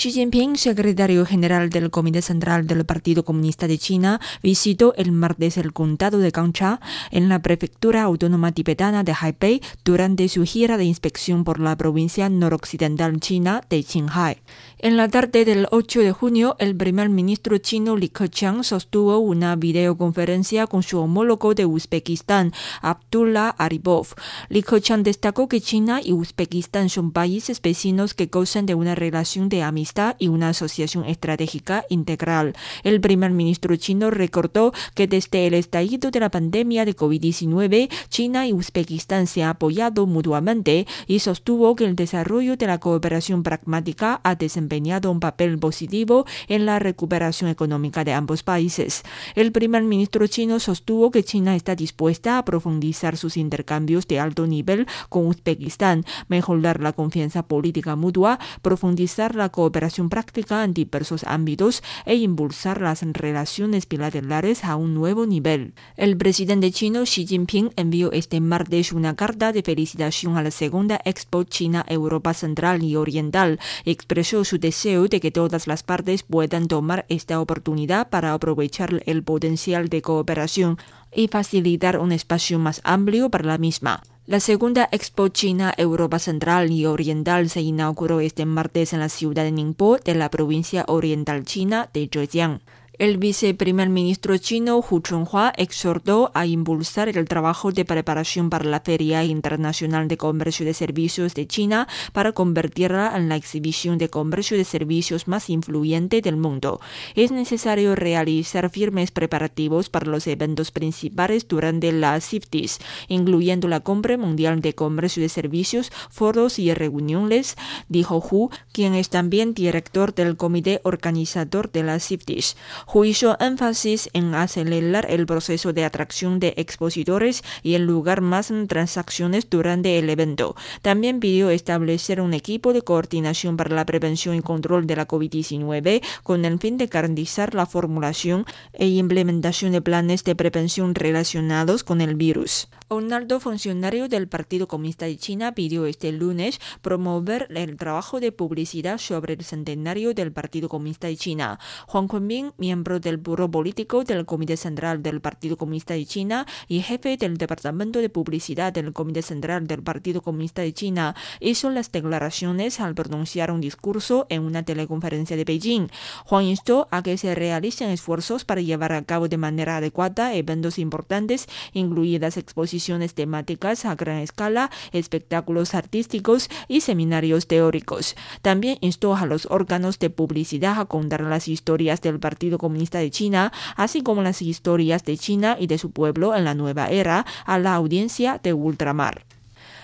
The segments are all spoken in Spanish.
Xi Jinping, secretario general del Comité Central del Partido Comunista de China, visitó el martes el condado de Gangcha en la prefectura autónoma tibetana de Haipei durante su gira de inspección por la provincia noroccidental china de Qinghai. En la tarde del 8 de junio, el primer ministro chino Li Keqiang sostuvo una videoconferencia con su homólogo de Uzbekistán, Abdullah Aripov. Li Keqiang destacó que China y Uzbekistán son países vecinos que gozan de una relación de amistad y una asociación estratégica integral. El primer ministro chino recordó que desde el estallido de la pandemia de COVID-19, China y Uzbekistán se han apoyado mutuamente y sostuvo que el desarrollo de la cooperación pragmática ha desempeñado un papel positivo en la recuperación económica de ambos países. El primer ministro chino sostuvo que China está dispuesta a profundizar sus intercambios de alto nivel con Uzbekistán, mejorar la confianza política mutua, profundizar la cooperación práctica en diversos ámbitos e impulsar las relaciones bilaterales a un nuevo nivel. El presidente chino Xi Jinping envió este martes una carta de felicitación a la segunda Expo China Europa Central y Oriental. Expresó su deseo de que todas las partes puedan tomar esta oportunidad para aprovechar el potencial de cooperación y facilitar un espacio más amplio para la misma. La segunda Expo China Europa Central y Oriental se inauguró este martes en la ciudad de Ningbo de la provincia oriental china de Zhejiang. El viceprimer ministro chino Hu Chunhua exhortó a impulsar el trabajo de preparación para la Feria Internacional de Comercio de Servicios de China para convertirla en la exhibición de comercio de servicios más influyente del mundo. Es necesario realizar firmes preparativos para los eventos principales durante la CIFTIS, incluyendo la Cumbre Mundial de Comercio de Servicios, foros y reuniones, dijo Hu, quien es también director del comité organizador de la CIFTIS. Hizo énfasis en acelerar el proceso de atracción de expositores y en lugar más transacciones durante el evento. También pidió establecer un equipo de coordinación para la prevención y control de la COVID-19 con el fin de garantizar la formulación e implementación de planes de prevención relacionados con el virus. Un alto funcionario del Partido Comunista de China pidió este lunes promover el trabajo de publicidad sobre el centenario del Partido Comunista de China. Juan Kunming, miembro del Buró Político del Comité Central del Partido Comunista de China y jefe del Departamento de Publicidad del Comité Central del Partido Comunista de China, hizo las declaraciones al pronunciar un discurso en una teleconferencia de Beijing. Juan instó a que se realicen esfuerzos para llevar a cabo de manera adecuada eventos importantes, incluidas exposiciones temáticas a gran escala, espectáculos artísticos y seminarios teóricos. También instó a los órganos de publicidad a contar las historias del Partido Comunista de China, así como las historias de China y de su pueblo en la nueva era, a la audiencia de ultramar.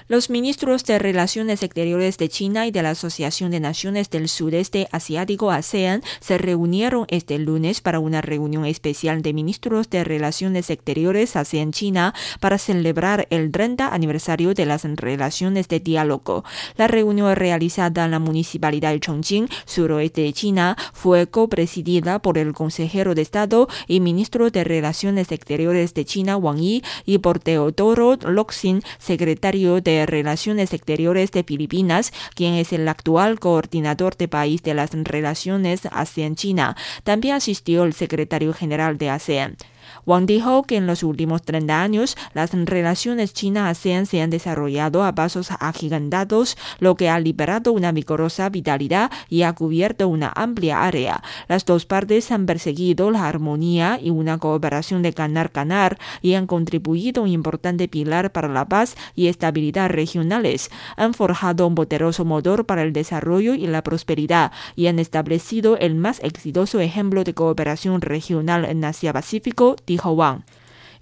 Los ministros de Relaciones Exteriores de China y de la Asociación de Naciones del Sudeste Asiático ASEAN se reunieron este lunes para una reunión especial de ministros de Relaciones Exteriores ASEAN-China para celebrar el 30 aniversario de las relaciones de diálogo. La reunión realizada en la Municipalidad de Chongqing, suroeste de China, fue copresidida por el consejero de Estado y ministro de Relaciones Exteriores de China, Wang Yi, y por Teodoro Locsin, secretario de Relaciones Exteriores de Filipinas, quien es el actual coordinador de país de las relaciones ASEAN-China. También asistió el secretario general de ASEAN. Wang dijo que en los últimos 30 años las relaciones China-ASEAN se han desarrollado a pasos agigantados, lo que ha liberado una vigorosa vitalidad y ha cubierto una amplia área. Las dos partes han perseguido la armonía y una cooperación de ganar-ganar y han contribuido un importante pilar para la paz y estabilidad regionales. Han forjado un poderoso motor para el desarrollo y la prosperidad y han establecido el más exitoso ejemplo de cooperación regional en Asia-Pacífico dijo Wang.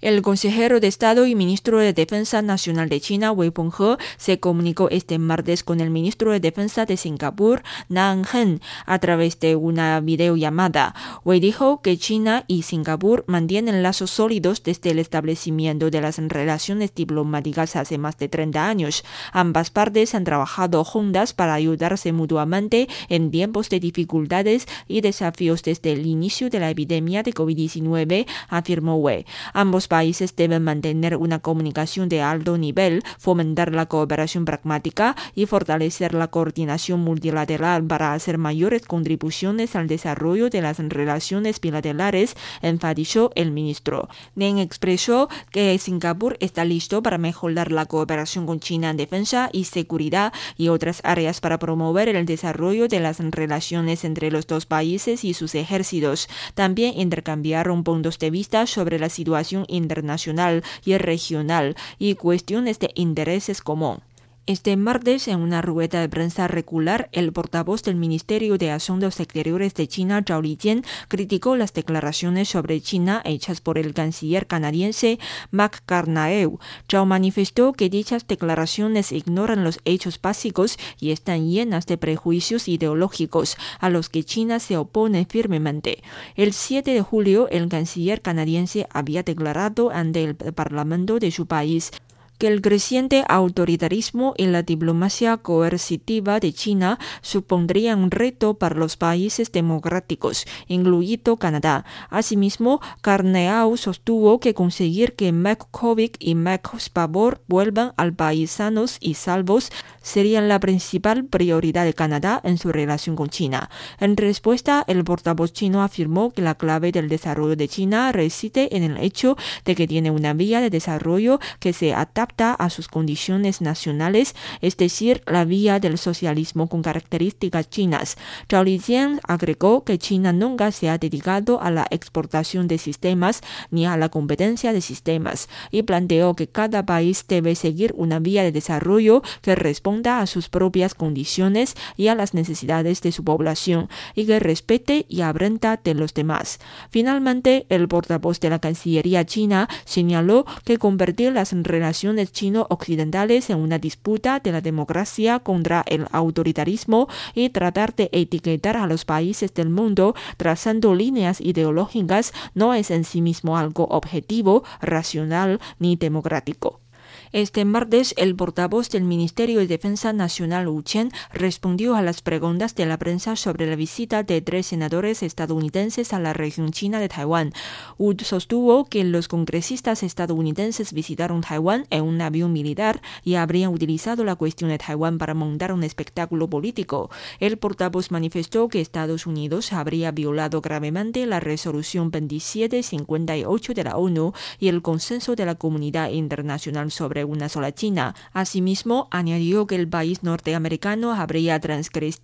El consejero de Estado y ministro de Defensa Nacional de China, Wei Penghe, se comunicó este martes con el ministro de Defensa de Singapur, Nan Hen, a través de una videollamada. Wei dijo que China y Singapur mantienen lazos sólidos desde el establecimiento de las relaciones diplomáticas hace más de 30 años. Ambas partes han trabajado juntas para ayudarse mutuamente en tiempos de dificultades y desafíos desde el inicio de la epidemia de COVID-19, afirmó Wei. Ambos países deben mantener una comunicación de alto nivel, fomentar la cooperación pragmática y fortalecer la coordinación multilateral para hacer mayores contribuciones al desarrollo de las relaciones bilaterales, enfatizó el ministro. Deng expresó que Singapur está listo para mejorar la cooperación con China en defensa y seguridad y otras áreas para promover el desarrollo de las relaciones entre los dos países y sus ejércitos. También intercambiaron puntos de vista sobre la situación internacional y regional y cuestiones de intereses común. Este martes, en una rueda de prensa regular, el portavoz del Ministerio de Asuntos Exteriores de China, Zhao Lijian, criticó las declaraciones sobre China hechas por el canciller canadiense Mac Carnaeu. Zhao manifestó que dichas declaraciones ignoran los hechos básicos y están llenas de prejuicios ideológicos a los que China se opone firmemente. El 7 de julio, el canciller canadiense había declarado ante el Parlamento de su país que el creciente autoritarismo y la diplomacia coercitiva de China supondrían un reto para los países democráticos, incluido Canadá. Asimismo, Carneau sostuvo que conseguir que McCovic y McSpavor vuelvan al país sanos y salvos sería la principal prioridad de Canadá en su relación con China. En respuesta, el portavoz chino afirmó que la clave del desarrollo de China reside en el hecho de que tiene una vía de desarrollo que se adapta a sus condiciones nacionales, es decir, la vía del socialismo con características chinas. Zhao Lijian agregó que China nunca se ha dedicado a la exportación de sistemas ni a la competencia de sistemas y planteó que cada país debe seguir una vía de desarrollo que responda a sus propias condiciones y a las necesidades de su población y que respete y aprenda de los demás. Finalmente, el portavoz de la Cancillería china señaló que convertir las relaciones chino-occidentales en una disputa de la democracia contra el autoritarismo y tratar de etiquetar a los países del mundo trazando líneas ideológicas no es en sí mismo algo objetivo, racional ni democrático. Este martes, el portavoz del Ministerio de Defensa Nacional Wu Chen respondió a las preguntas de la prensa sobre la visita de tres senadores estadounidenses a la región china de Taiwán. Wu sostuvo que los congresistas estadounidenses visitaron Taiwán en un avión militar y habrían utilizado la cuestión de Taiwán para montar un espectáculo político. El portavoz manifestó que Estados Unidos habría violado gravemente la resolución 2758 de la ONU y el consenso de la comunidad internacional sobre una sola China. Asimismo, añadió que el país norteamericano habría transgredido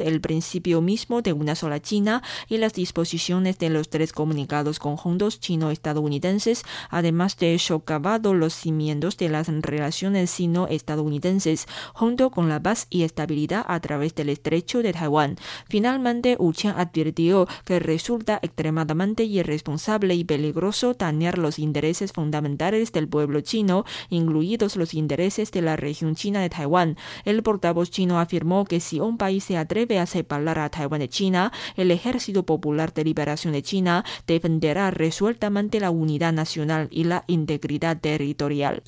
el principio mismo de una sola China y las disposiciones de los tres comunicados conjuntos chino-estadounidenses, además de socavado los cimientos de las relaciones sino-estadounidenses, junto con la paz y estabilidad a través del estrecho de Taiwán. Finalmente, Wu advirtió que resulta extremadamente irresponsable y peligroso dañar los intereses fundamentales del pueblo chino, los intereses de la región china de Taiwán. El portavoz chino afirmó que si un país se atreve a separar a Taiwán de China, el Ejército Popular de Liberación de China defenderá resueltamente la unidad nacional y la integridad territorial.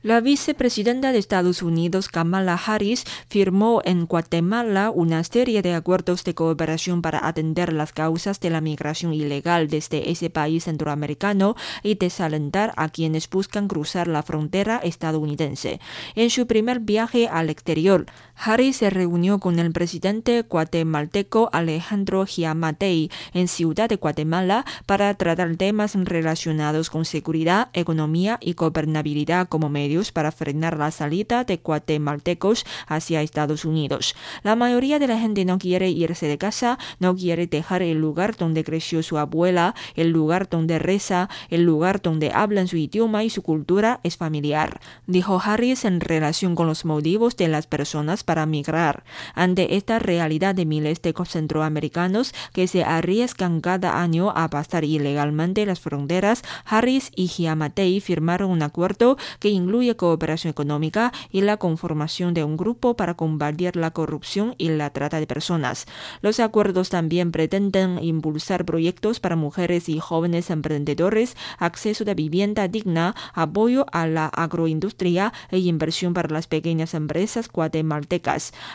La vicepresidenta de Estados Unidos, Kamala Harris, firmó en Guatemala una serie de acuerdos de cooperación para atender las causas de la migración ilegal desde ese país centroamericano y desalentar a quienes buscan cruzar la frontera estadounidense. En su primer viaje al exterior, Harris se reunió con el presidente guatemalteco Alejandro Giamatei en Ciudad de Guatemala para tratar temas relacionados con seguridad, economía y gobernabilidad como medio para frenar la salida de guatemaltecos hacia Estados Unidos. La mayoría de la gente no quiere irse de casa, no quiere dejar el lugar donde creció su abuela, el lugar donde reza, el lugar donde hablan su idioma y su cultura es familiar, dijo Harris en relación con los motivos de las personas para migrar. Ante esta realidad de miles de centroamericanos que se arriesgan cada año a pasar ilegalmente las fronteras, Harris y Giamatei firmaron un acuerdo que incluye cooperación económica y la conformación de un grupo para combatir la corrupción y la trata de personas. Los acuerdos también pretenden impulsar proyectos para mujeres y jóvenes emprendedores, acceso de vivienda digna, apoyo a la agroindustria e inversión para las pequeñas empresas guatemaltecas.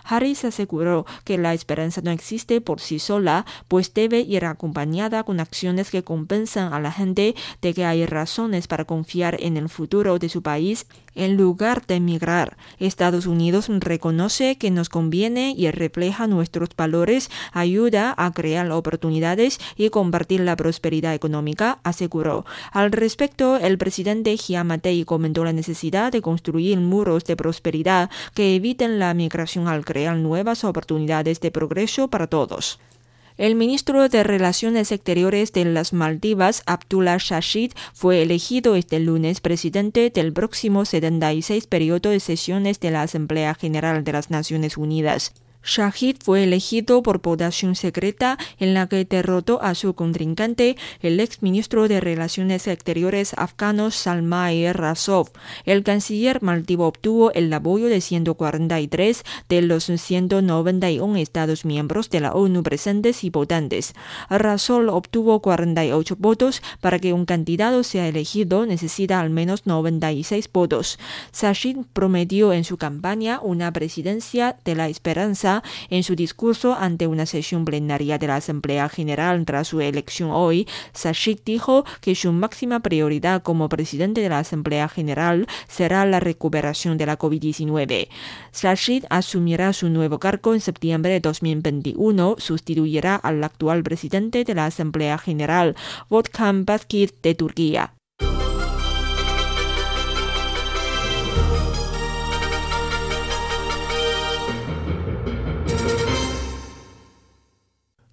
Harris aseguró que la esperanza no existe por sí sola, pues debe ir acompañada con acciones que compensan a la gente de que hay razones para confiar en el futuro de su país en lugar de emigrar. Estados Unidos reconoce que nos conviene y refleja nuestros valores, ayuda a crear oportunidades y compartir la prosperidad económica, aseguró. Al respecto, el presidente Giamatei comentó la necesidad de construir muros de prosperidad que eviten la migración al crear nuevas oportunidades de progreso para todos. El ministro de Relaciones Exteriores de las Maldivas, Abdullah Shashid, fue elegido este lunes presidente del próximo 76 periodo de sesiones de la Asamblea General de las Naciones Unidas. Shahid fue elegido por votación secreta en la que derrotó a su contrincante, el ex ministro de Relaciones Exteriores afgano Salmay Razov. El canciller maldivo obtuvo el apoyo de 143 de los 191 Estados miembros de la ONU presentes y votantes. Razov obtuvo 48 votos. Para que un candidato sea elegido necesita al menos 96 votos. Shahid prometió en su campaña una presidencia de la esperanza en su discurso ante una sesión plenaria de la Asamblea General tras su elección hoy, Sashik dijo que su máxima prioridad como presidente de la Asamblea General será la recuperación de la COVID-19. Sashik asumirá su nuevo cargo en septiembre de 2021, sustituirá al actual presidente de la Asamblea General, Volkan Baskir de Turquía.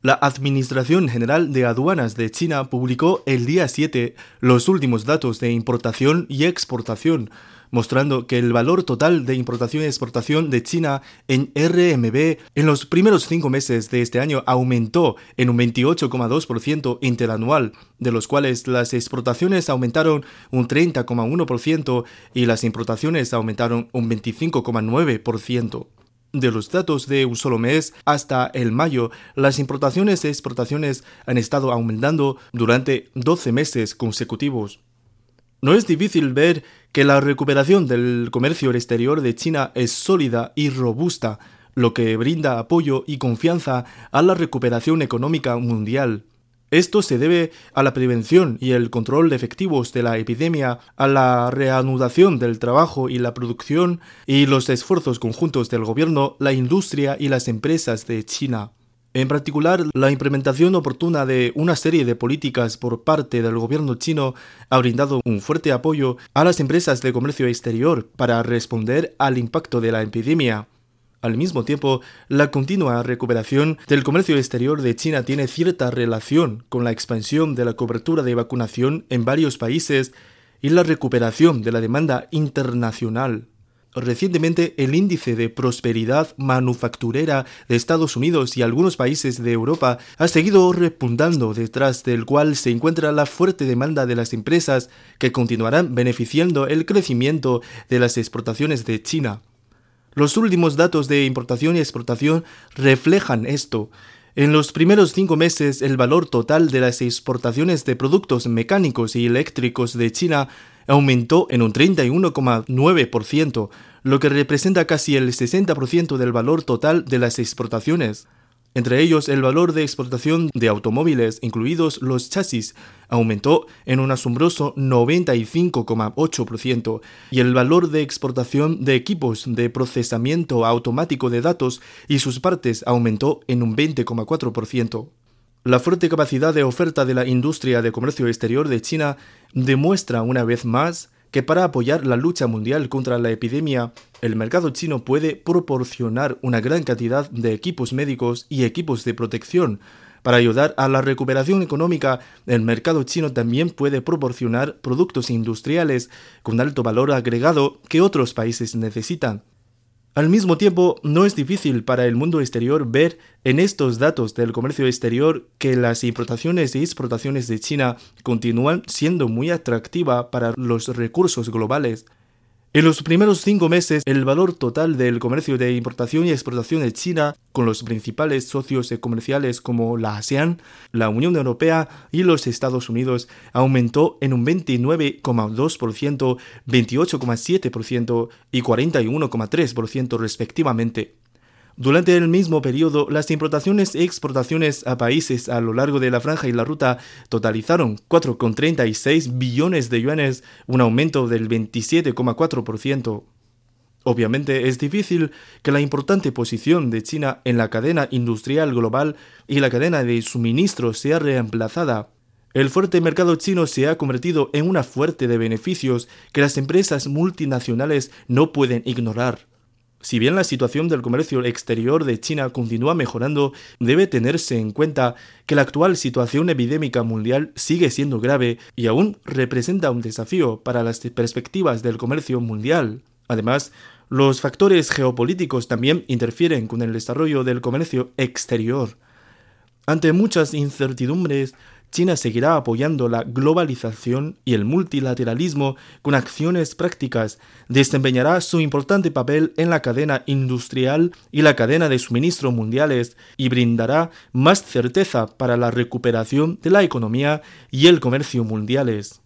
La Administración General de Aduanas de China publicó el día 7 los últimos datos de importación y exportación, mostrando que el valor total de importación y exportación de China en RMB en los primeros cinco meses de este año aumentó en un 28,2% interanual, de los cuales las exportaciones aumentaron un 30,1% y las importaciones aumentaron un 25,9%. De los datos de un solo mes hasta el mayo, las importaciones y exportaciones han estado aumentando durante 12 meses consecutivos. No es difícil ver que la recuperación del comercio exterior de China es sólida y robusta, lo que brinda apoyo y confianza a la recuperación económica mundial. Esto se debe a la prevención y el control de efectivos de la epidemia, a la reanudación del trabajo y la producción y los esfuerzos conjuntos del gobierno, la industria y las empresas de China. En particular, la implementación oportuna de una serie de políticas por parte del gobierno chino ha brindado un fuerte apoyo a las empresas de comercio exterior para responder al impacto de la epidemia. Al mismo tiempo, la continua recuperación del comercio exterior de China tiene cierta relación con la expansión de la cobertura de vacunación en varios países y la recuperación de la demanda internacional. Recientemente, el índice de prosperidad manufacturera de Estados Unidos y algunos países de Europa ha seguido repuntando, detrás del cual se encuentra la fuerte demanda de las empresas que continuarán beneficiando el crecimiento de las exportaciones de China. Los últimos datos de importación y exportación reflejan esto. En los primeros cinco meses, el valor total de las exportaciones de productos mecánicos y eléctricos de China aumentó en un 31,9%, lo que representa casi el 60% del valor total de las exportaciones. Entre ellos, el valor de exportación de automóviles, incluidos los chasis, aumentó en un asombroso 95,8% y el valor de exportación de equipos de procesamiento automático de datos y sus partes aumentó en un 20,4%. La fuerte capacidad de oferta de la industria de comercio exterior de China demuestra una vez más que para apoyar la lucha mundial contra la epidemia, el mercado chino puede proporcionar una gran cantidad de equipos médicos y equipos de protección. Para ayudar a la recuperación económica, el mercado chino también puede proporcionar productos industriales con alto valor agregado que otros países necesitan. Al mismo tiempo, no es difícil para el mundo exterior ver en estos datos del comercio exterior que las importaciones y exportaciones de China continúan siendo muy atractivas para los recursos globales. En los primeros cinco meses, el valor total del comercio de importación y exportación de China con los principales socios comerciales como la ASEAN, la Unión Europea y los Estados Unidos aumentó en un 29,2%, 28,7% y 41,3% respectivamente. Durante el mismo periodo, las importaciones y exportaciones a países a lo largo de la franja y la ruta totalizaron 4,36 billones de yuanes, un aumento del 27,4%. Obviamente es difícil que la importante posición de China en la cadena industrial global y la cadena de suministro sea reemplazada. El fuerte mercado chino se ha convertido en una fuerte de beneficios que las empresas multinacionales no pueden ignorar. Si bien la situación del comercio exterior de China continúa mejorando, debe tenerse en cuenta que la actual situación epidémica mundial sigue siendo grave y aún representa un desafío para las perspectivas del comercio mundial. Además, los factores geopolíticos también interfieren con el desarrollo del comercio exterior. Ante muchas incertidumbres, China seguirá apoyando la globalización y el multilateralismo con acciones prácticas, desempeñará su importante papel en la cadena industrial y la cadena de suministro mundiales y brindará más certeza para la recuperación de la economía y el comercio mundiales.